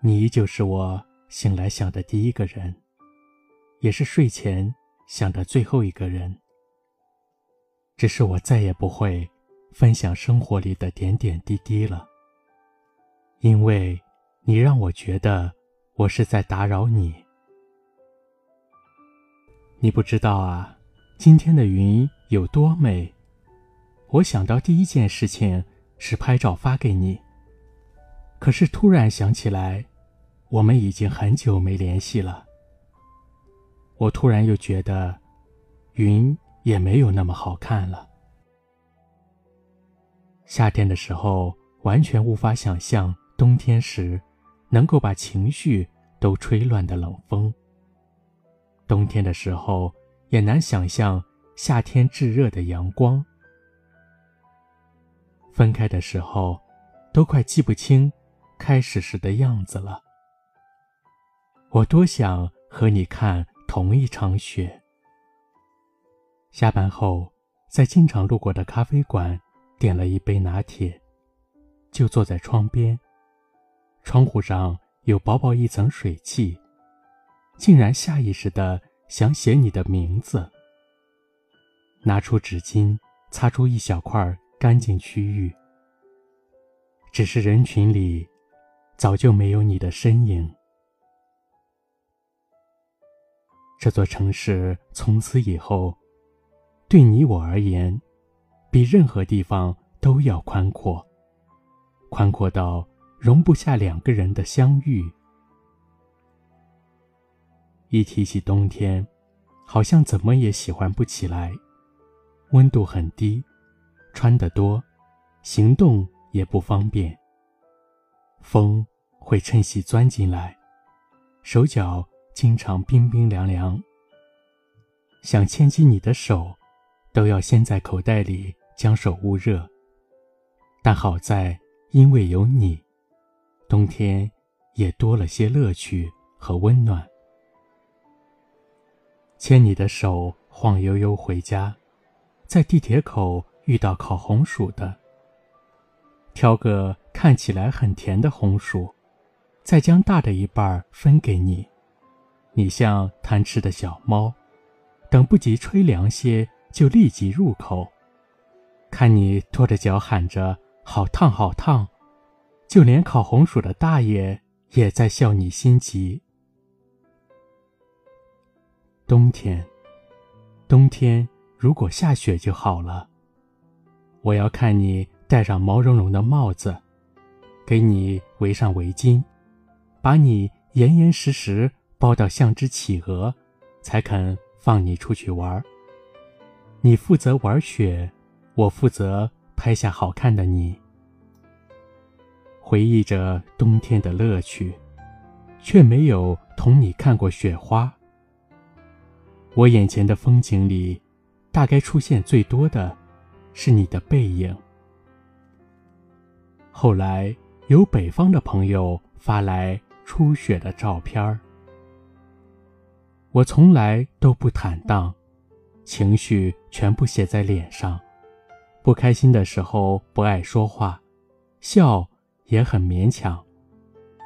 你依旧是我醒来想的第一个人，也是睡前想的最后一个人。只是我再也不会分享生活里的点点滴滴了，因为你让我觉得我是在打扰你。你不知道啊，今天的云有多美。我想到第一件事情是拍照发给你，可是突然想起来，我们已经很久没联系了。我突然又觉得，云。也没有那么好看了。夏天的时候，完全无法想象冬天时能够把情绪都吹乱的冷风。冬天的时候，也难想象夏天炙热的阳光。分开的时候，都快记不清开始时的样子了。我多想和你看同一场雪。下班后，在经常路过的咖啡馆，点了一杯拿铁，就坐在窗边。窗户上有薄薄一层水汽，竟然下意识的想写你的名字。拿出纸巾，擦出一小块干净区域。只是人群里，早就没有你的身影。这座城市从此以后。对你我而言，比任何地方都要宽阔，宽阔到容不下两个人的相遇。一提起冬天，好像怎么也喜欢不起来。温度很低，穿得多，行动也不方便。风会趁隙钻进来，手脚经常冰冰凉凉。想牵起你的手。都要先在口袋里将手捂热，但好在因为有你，冬天也多了些乐趣和温暖。牵你的手晃悠悠回家，在地铁口遇到烤红薯的，挑个看起来很甜的红薯，再将大的一半分给你。你像贪吃的小猫，等不及吹凉些。就立即入口，看你拖着脚喊着“好烫，好烫”，就连烤红薯的大爷也在笑你心急。冬天，冬天如果下雪就好了。我要看你戴上毛茸茸的帽子，给你围上围巾，把你严严实实包到像只企鹅，才肯放你出去玩。你负责玩雪，我负责拍下好看的你。回忆着冬天的乐趣，却没有同你看过雪花。我眼前的风景里，大概出现最多的，是你的背影。后来有北方的朋友发来初雪的照片儿，我从来都不坦荡。情绪全部写在脸上，不开心的时候不爱说话，笑也很勉强。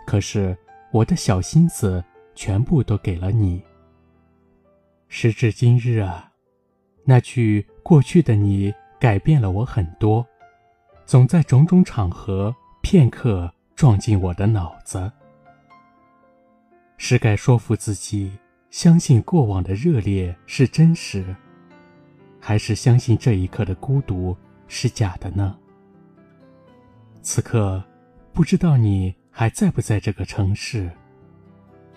可是我的小心思全部都给了你。时至今日啊，那句过去的你改变了我很多，总在种种场合片刻撞进我的脑子。是该说服自己，相信过往的热烈是真实。还是相信这一刻的孤独是假的呢？此刻，不知道你还在不在这个城市。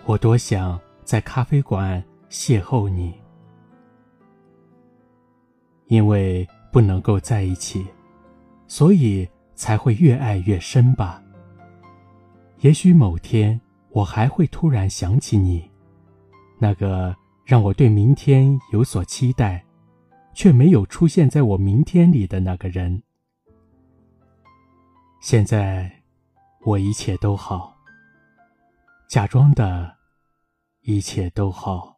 我多想在咖啡馆邂逅你，因为不能够在一起，所以才会越爱越深吧。也许某天我还会突然想起你，那个让我对明天有所期待。却没有出现在我明天里的那个人。现在，我一切都好，假装的一切都好。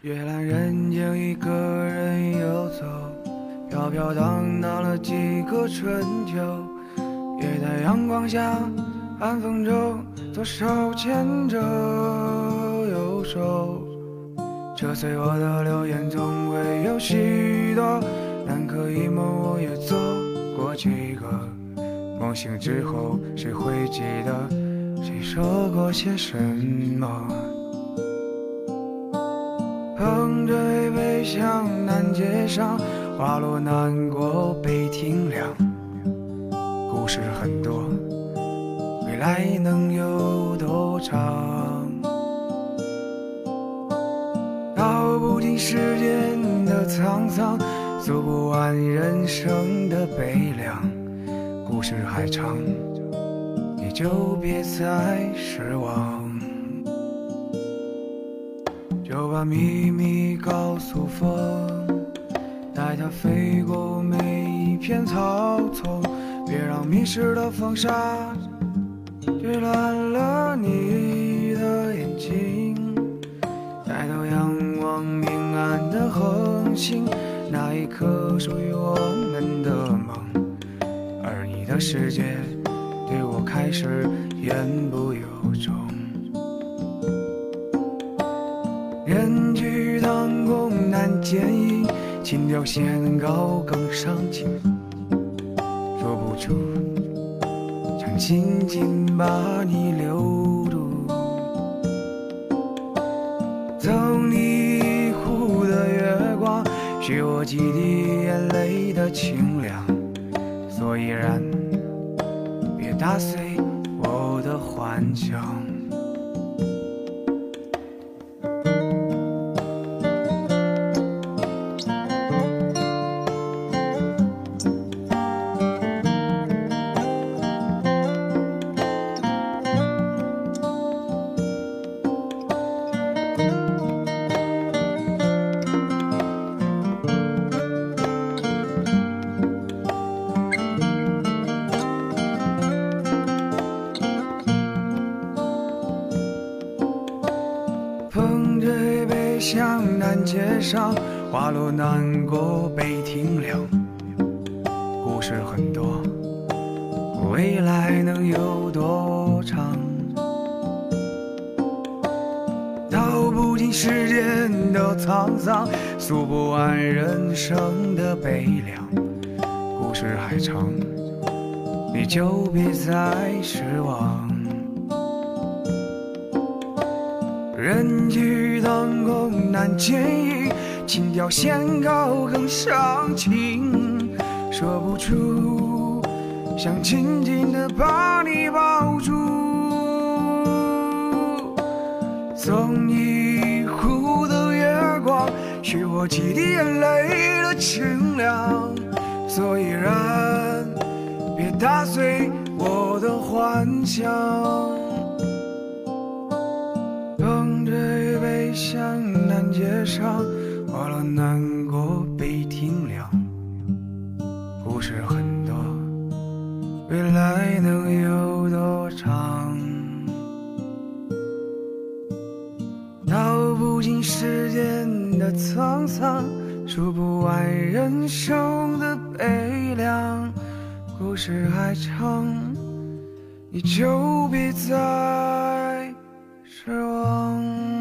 夜阑人静，一个人游走。飘飘荡荡了几个春秋，光下，寒风中，左手牵着右手。这岁我的流言总会有许多，南柯一梦我也做过几个。梦醒之后，谁会记得谁说过些什么？捧着一杯香，南街上，花落南国北亭凉。故事很多，还能有多长？道不尽世间的沧桑，诉不完人生的悲凉。故事还长，你就别再失望。就把秘密告诉风，带它飞过每一片草丛，别让迷失的风沙吹乱了你的眼睛。抬头仰望明暗的恒星，那一刻属于我们的梦，而你的世界对我开始言不由衷。人去当空难见影，情调弦高更伤情。说不出，想紧紧把你留住。赠你一壶的月光，许我几滴眼泪的清凉。所以然，别打碎我的幻想。街上，花落南国北亭凉。故事很多，未来能有多长？道不尽世间的沧桑，诉不完人生的悲凉。故事还长，你就别再失望。人去难见影，情调先高更伤情。说不出，想紧紧的把你抱住。送你一壶的月光，许我几滴眼泪的清凉。所以然，别打碎我的幻想。捧着一杯香，街上，花落南国北亭凉。故事很多，未来能有多长？道不尽世间的沧桑，数不完人生的悲凉。故事还长，你就别再。失望。